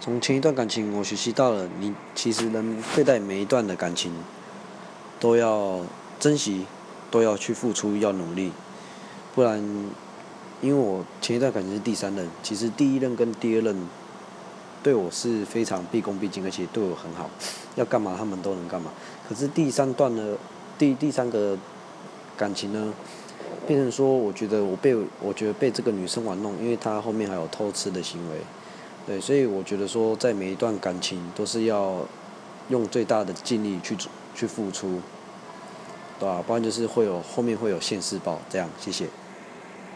从前一段感情，我学习到了，你其实能对待每一段的感情，都要珍惜，都要去付出，要努力，不然，因为我前一段感情是第三任，其实第一任跟第二任，对我是非常毕恭毕敬，而且对我很好，要干嘛他们都能干嘛。可是第三段呢，第第三个感情呢？变成说，我觉得我被我觉得被这个女生玩弄，因为她后面还有偷吃的行为，对，所以我觉得说，在每一段感情都是要用最大的尽力去去付出，对吧？不然就是会有后面会有现世报，这样，谢谢。